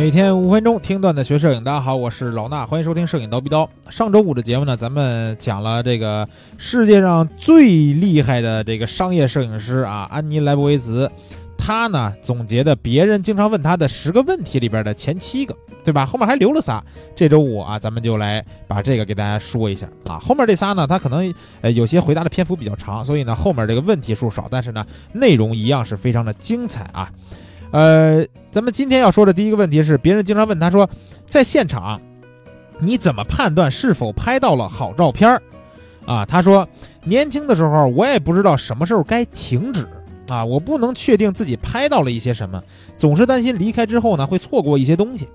每天五分钟听段子学摄影，大家好，我是老衲，欢迎收听摄影刀逼刀。上周五的节目呢，咱们讲了这个世界上最厉害的这个商业摄影师啊，安妮莱博维茨，他呢总结的别人经常问他的十个问题里边的前七个，对吧？后面还留了仨。这周五啊，咱们就来把这个给大家说一下啊。后面这仨呢，他可能呃有些回答的篇幅比较长，所以呢后面这个问题数少，但是呢内容一样是非常的精彩啊。呃，咱们今天要说的第一个问题是，别人经常问他说，在现场，你怎么判断是否拍到了好照片儿？啊，他说，年轻的时候我也不知道什么时候该停止啊，我不能确定自己拍到了一些什么，总是担心离开之后呢会错过一些东西。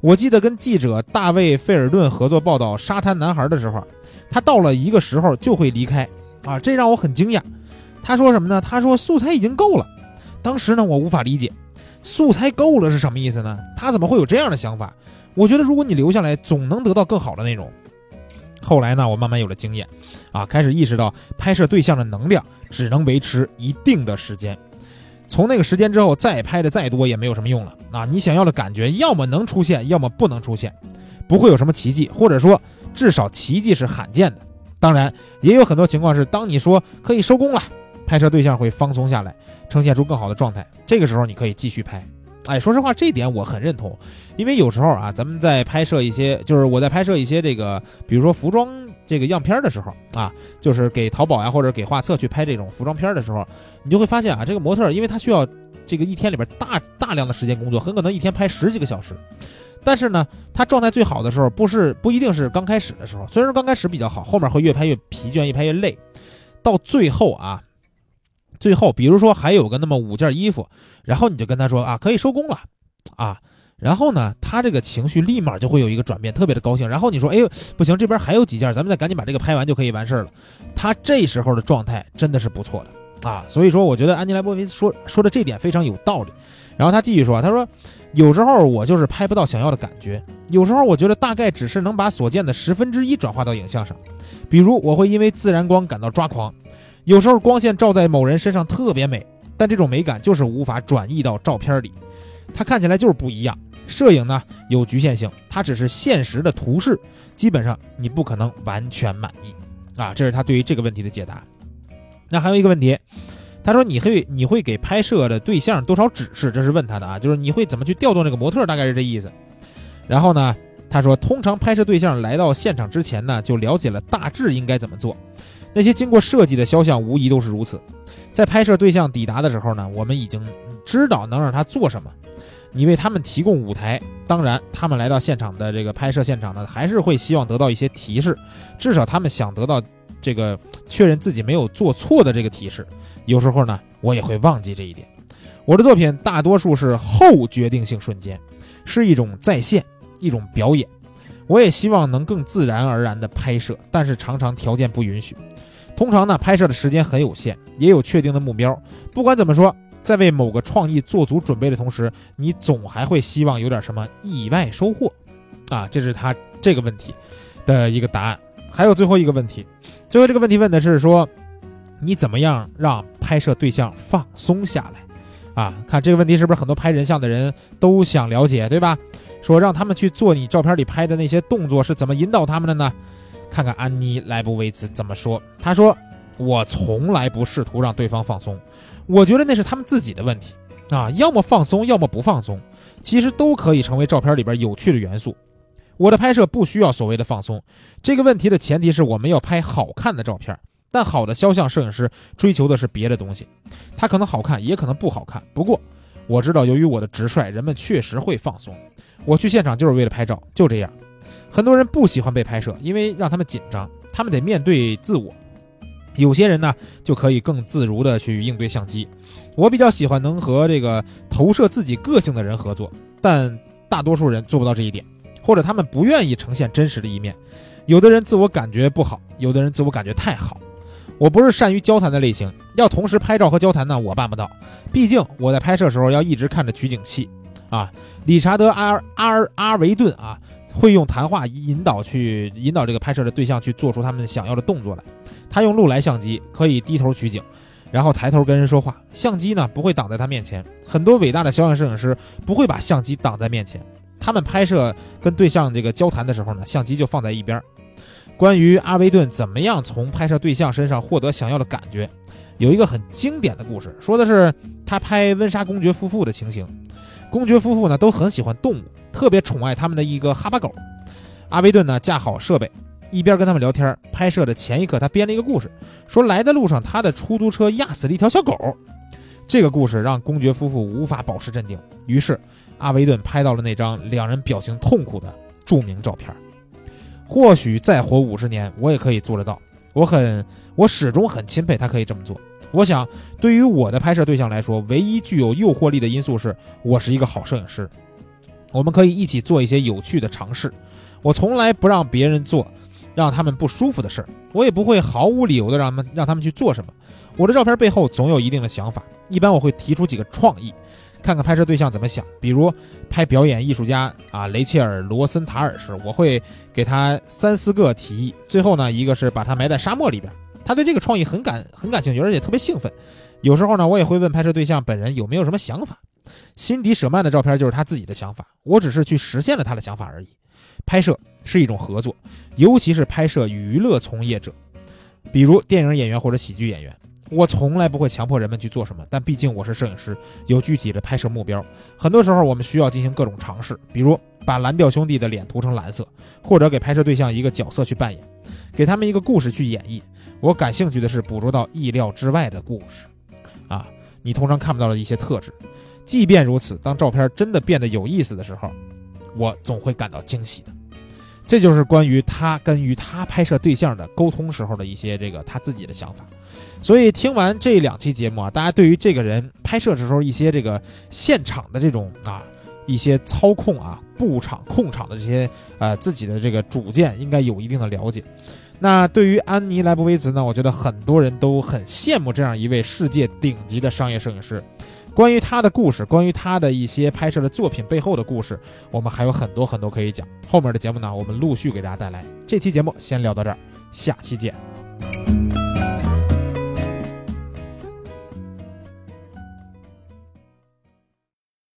我记得跟记者大卫费尔顿合作报道沙滩男孩的时候，他到了一个时候就会离开啊，这让我很惊讶。他说什么呢？他说素材已经够了。当时呢，我无法理解。素材够了是什么意思呢？他怎么会有这样的想法？我觉得如果你留下来，总能得到更好的内容。后来呢，我慢慢有了经验，啊，开始意识到拍摄对象的能量只能维持一定的时间。从那个时间之后，再拍的再多也没有什么用了。啊，你想要的感觉，要么能出现，要么不能出现，不会有什么奇迹，或者说至少奇迹是罕见的。当然，也有很多情况是，当你说可以收工了。拍摄对象会放松下来，呈现出更好的状态。这个时候你可以继续拍。哎，说实话，这点我很认同，因为有时候啊，咱们在拍摄一些，就是我在拍摄一些这个，比如说服装这个样片的时候啊，就是给淘宝呀或者给画册去拍这种服装片的时候，你就会发现啊，这个模特因为他需要这个一天里边大大量的时间工作，很可能一天拍十几个小时。但是呢，他状态最好的时候不是不一定是刚开始的时候，虽然说刚开始比较好，后面会越拍越疲倦，越拍越累，到最后啊。最后，比如说还有个那么五件衣服，然后你就跟他说啊，可以收工了，啊，然后呢，他这个情绪立马就会有一个转变，特别的高兴。然后你说，哎呦，不行，这边还有几件，咱们再赶紧把这个拍完就可以完事儿了。他这时候的状态真的是不错的啊，所以说我觉得安妮莱波维斯说说的这点非常有道理。然后他继续说，他说有时候我就是拍不到想要的感觉，有时候我觉得大概只是能把所见的十分之一转化到影像上，比如我会因为自然光感到抓狂。有时候光线照在某人身上特别美，但这种美感就是无法转移到照片里，它看起来就是不一样。摄影呢有局限性，它只是现实的图示，基本上你不可能完全满意啊。这是他对于这个问题的解答。那还有一个问题，他说你会你会给拍摄的对象多少指示？这是问他的啊，就是你会怎么去调动这个模特，大概是这意思。然后呢，他说通常拍摄对象来到现场之前呢，就了解了大致应该怎么做。那些经过设计的肖像无疑都是如此，在拍摄对象抵达的时候呢，我们已经知道能让他做什么。你为他们提供舞台，当然，他们来到现场的这个拍摄现场呢，还是会希望得到一些提示，至少他们想得到这个确认自己没有做错的这个提示。有时候呢，我也会忘记这一点。我的作品大多数是后决定性瞬间，是一种再现，一种表演。我也希望能更自然而然的拍摄，但是常常条件不允许。通常呢，拍摄的时间很有限，也有确定的目标。不管怎么说，在为某个创意做足准备的同时，你总还会希望有点什么意外收获，啊，这是他这个问题的一个答案。还有最后一个问题，最后这个问题问的是说，你怎么样让拍摄对象放松下来？啊，看这个问题是不是很多拍人像的人都想了解，对吧？说让他们去做你照片里拍的那些动作是怎么引导他们的呢？看看安妮莱布维茨怎么说。他说：“我从来不试图让对方放松，我觉得那是他们自己的问题啊，要么放松，要么不放松，其实都可以成为照片里边有趣的元素。我的拍摄不需要所谓的放松。这个问题的前提是我们要拍好看的照片，但好的肖像摄影师追求的是别的东西，他可能好看，也可能不好看。不过我知道，由于我的直率，人们确实会放松。我去现场就是为了拍照，就这样。”很多人不喜欢被拍摄，因为让他们紧张，他们得面对自我。有些人呢，就可以更自如的去应对相机。我比较喜欢能和这个投射自己个性的人合作，但大多数人做不到这一点，或者他们不愿意呈现真实的一面。有的人自我感觉不好，有的人自我感觉太好。我不是善于交谈的类型，要同时拍照和交谈呢，我办不到。毕竟我在拍摄时候要一直看着取景器。啊，理查德阿阿阿维顿啊。会用谈话引导去引导这个拍摄的对象去做出他们想要的动作来。他用禄来相机，可以低头取景，然后抬头跟人说话。相机呢不会挡在他面前。很多伟大的肖像摄影师不会把相机挡在面前，他们拍摄跟对象这个交谈的时候呢，相机就放在一边。关于阿维顿怎么样从拍摄对象身上获得想要的感觉，有一个很经典的故事，说的是他拍温莎公爵夫妇的情形。公爵夫妇呢都很喜欢动物，特别宠爱他们的一个哈巴狗。阿维顿呢架好设备，一边跟他们聊天，拍摄的前一刻他编了一个故事，说来的路上他的出租车压死了一条小狗。这个故事让公爵夫妇无法保持镇定，于是阿维顿拍到了那张两人表情痛苦的著名照片。或许再活五十年，我也可以做得到。我很，我始终很钦佩他可以这么做。我想，对于我的拍摄对象来说，唯一具有诱惑力的因素是我是一个好摄影师。我们可以一起做一些有趣的尝试。我从来不让别人做让他们不舒服的事儿，我也不会毫无理由的让他们让他们去做什么。我的照片背后总有一定的想法，一般我会提出几个创意。看看拍摄对象怎么想，比如拍表演艺术家啊，雷切尔·罗森塔尔时，我会给他三四个提议。最后呢，一个是把他埋在沙漠里边，他对这个创意很感很感兴趣，而且特别兴奋。有时候呢，我也会问拍摄对象本人有没有什么想法。辛迪·舍曼的照片就是他自己的想法，我只是去实现了他的想法而已。拍摄是一种合作，尤其是拍摄娱乐从业者，比如电影演员或者喜剧演员。我从来不会强迫人们去做什么，但毕竟我是摄影师，有具体的拍摄目标。很多时候，我们需要进行各种尝试，比如把蓝调兄弟的脸涂成蓝色，或者给拍摄对象一个角色去扮演，给他们一个故事去演绎。我感兴趣的是捕捉到意料之外的故事，啊，你通常看不到的一些特质。即便如此，当照片真的变得有意思的时候，我总会感到惊喜的。这就是关于他跟与他拍摄对象的沟通时候的一些这个他自己的想法。所以听完这两期节目啊，大家对于这个人拍摄时候一些这个现场的这种啊一些操控啊布场控场的这些呃自己的这个主见应该有一定的了解。那对于安妮莱博维茨呢，我觉得很多人都很羡慕这样一位世界顶级的商业摄影师。关于他的故事，关于他的一些拍摄的作品背后的故事，我们还有很多很多可以讲。后面的节目呢，我们陆续给大家带来。这期节目先聊到这儿，下期见。